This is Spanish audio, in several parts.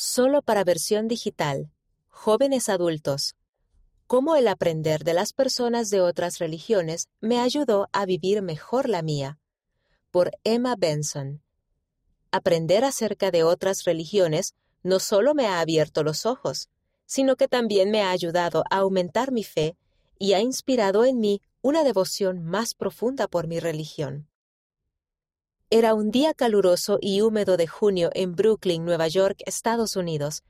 Solo para versión digital. Jóvenes adultos. Cómo el aprender de las personas de otras religiones me ayudó a vivir mejor la mía. Por Emma Benson. Aprender acerca de otras religiones no solo me ha abierto los ojos, sino que también me ha ayudado a aumentar mi fe y ha inspirado en mí una devoción más profunda por mi religión. Era un día caluroso y húmedo de junio en Brooklyn, Nueva York, Estados Unidos,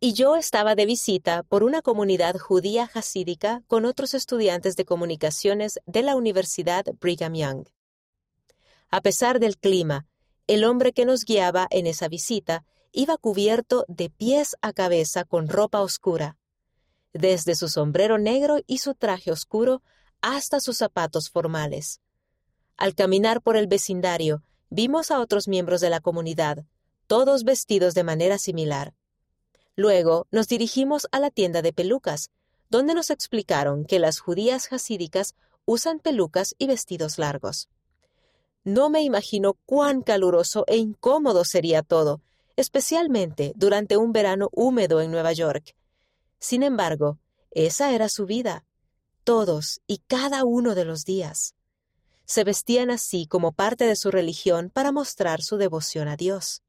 y yo estaba de visita por una comunidad judía hasídica con otros estudiantes de comunicaciones de la Universidad Brigham Young. A pesar del clima, el hombre que nos guiaba en esa visita iba cubierto de pies a cabeza con ropa oscura, desde su sombrero negro y su traje oscuro hasta sus zapatos formales. Al caminar por el vecindario, vimos a otros miembros de la comunidad, todos vestidos de manera similar. Luego nos dirigimos a la tienda de pelucas, donde nos explicaron que las judías hasídicas usan pelucas y vestidos largos. No me imagino cuán caluroso e incómodo sería todo, especialmente durante un verano húmedo en Nueva York. Sin embargo, esa era su vida, todos y cada uno de los días se vestían así como parte de su religión para mostrar su devoción a Dios.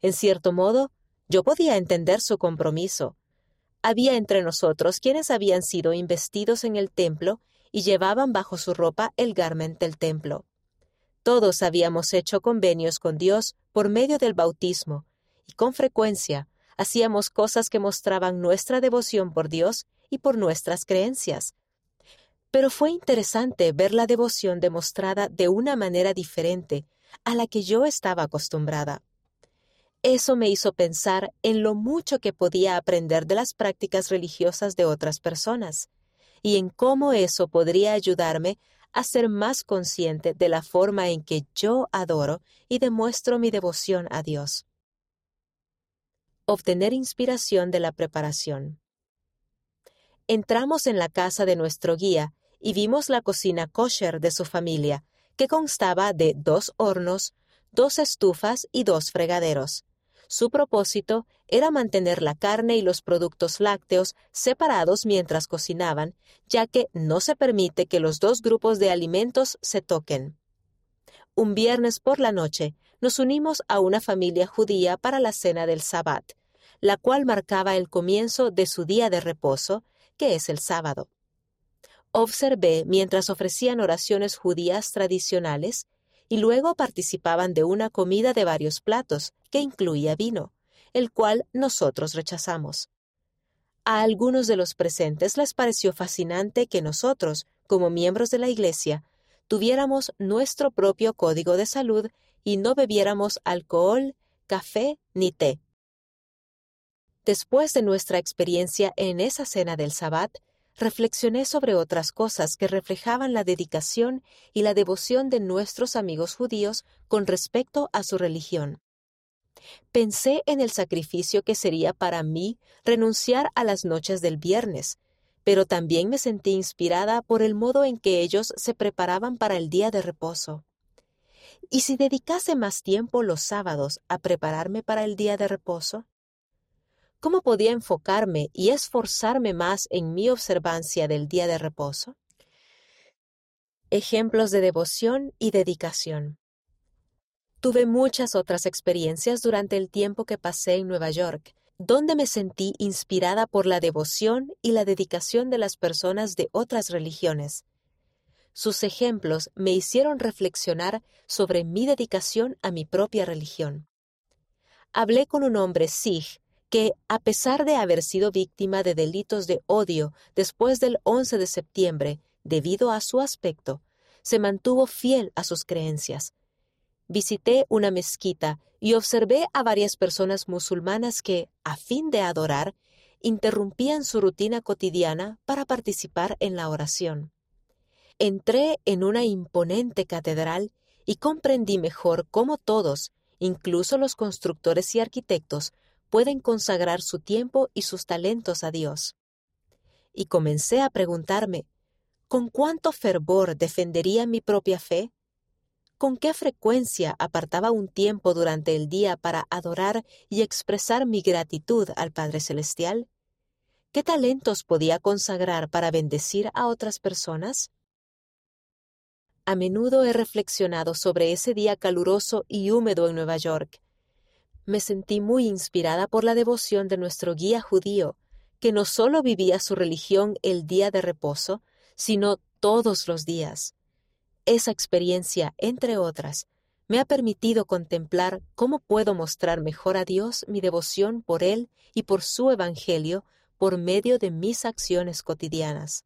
En cierto modo, yo podía entender su compromiso. Había entre nosotros quienes habían sido investidos en el templo y llevaban bajo su ropa el garment del templo. Todos habíamos hecho convenios con Dios por medio del bautismo, y con frecuencia hacíamos cosas que mostraban nuestra devoción por Dios y por nuestras creencias, pero fue interesante ver la devoción demostrada de una manera diferente a la que yo estaba acostumbrada. Eso me hizo pensar en lo mucho que podía aprender de las prácticas religiosas de otras personas y en cómo eso podría ayudarme a ser más consciente de la forma en que yo adoro y demuestro mi devoción a Dios. Obtener inspiración de la preparación. Entramos en la casa de nuestro guía y vimos la cocina kosher de su familia, que constaba de dos hornos, dos estufas y dos fregaderos. Su propósito era mantener la carne y los productos lácteos separados mientras cocinaban, ya que no se permite que los dos grupos de alimentos se toquen. Un viernes por la noche nos unimos a una familia judía para la cena del Sabbat, la cual marcaba el comienzo de su día de reposo, que es el sábado. Observé mientras ofrecían oraciones judías tradicionales y luego participaban de una comida de varios platos que incluía vino, el cual nosotros rechazamos. A algunos de los presentes les pareció fascinante que nosotros, como miembros de la Iglesia, tuviéramos nuestro propio código de salud y no bebiéramos alcohol, café ni té. Después de nuestra experiencia en esa cena del Sabbat, reflexioné sobre otras cosas que reflejaban la dedicación y la devoción de nuestros amigos judíos con respecto a su religión. Pensé en el sacrificio que sería para mí renunciar a las noches del viernes, pero también me sentí inspirada por el modo en que ellos se preparaban para el día de reposo. ¿Y si dedicase más tiempo los sábados a prepararme para el día de reposo? ¿Cómo podía enfocarme y esforzarme más en mi observancia del día de reposo? Ejemplos de devoción y dedicación. Tuve muchas otras experiencias durante el tiempo que pasé en Nueva York, donde me sentí inspirada por la devoción y la dedicación de las personas de otras religiones. Sus ejemplos me hicieron reflexionar sobre mi dedicación a mi propia religión. Hablé con un hombre Sikh que, a pesar de haber sido víctima de delitos de odio después del 11 de septiembre, debido a su aspecto, se mantuvo fiel a sus creencias. Visité una mezquita y observé a varias personas musulmanas que, a fin de adorar, interrumpían su rutina cotidiana para participar en la oración. Entré en una imponente catedral y comprendí mejor cómo todos, incluso los constructores y arquitectos, pueden consagrar su tiempo y sus talentos a Dios. Y comencé a preguntarme, ¿con cuánto fervor defendería mi propia fe? con qué frecuencia apartaba un tiempo durante el día para adorar y expresar mi gratitud al Padre Celestial? ¿Qué talentos podía consagrar para bendecir a otras personas? A menudo he reflexionado sobre ese día caluroso y húmedo en Nueva York. Me sentí muy inspirada por la devoción de nuestro guía judío, que no solo vivía su religión el día de reposo, sino todos los días. Esa experiencia, entre otras, me ha permitido contemplar cómo puedo mostrar mejor a Dios mi devoción por Él y por su Evangelio por medio de mis acciones cotidianas.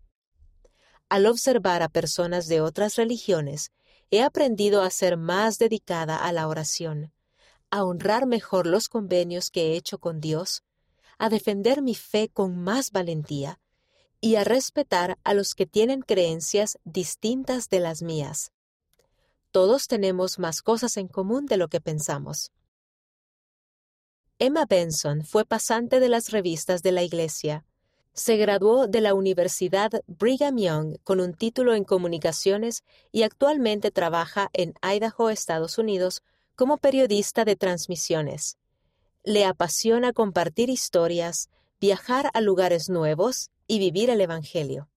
Al observar a personas de otras religiones, he aprendido a ser más dedicada a la oración, a honrar mejor los convenios que he hecho con Dios, a defender mi fe con más valentía y a respetar a los que tienen creencias distintas de las mías. Todos tenemos más cosas en común de lo que pensamos. Emma Benson fue pasante de las revistas de la Iglesia se graduó de la Universidad Brigham Young con un título en comunicaciones y actualmente trabaja en Idaho, Estados Unidos, como periodista de transmisiones. Le apasiona compartir historias, viajar a lugares nuevos y vivir el Evangelio.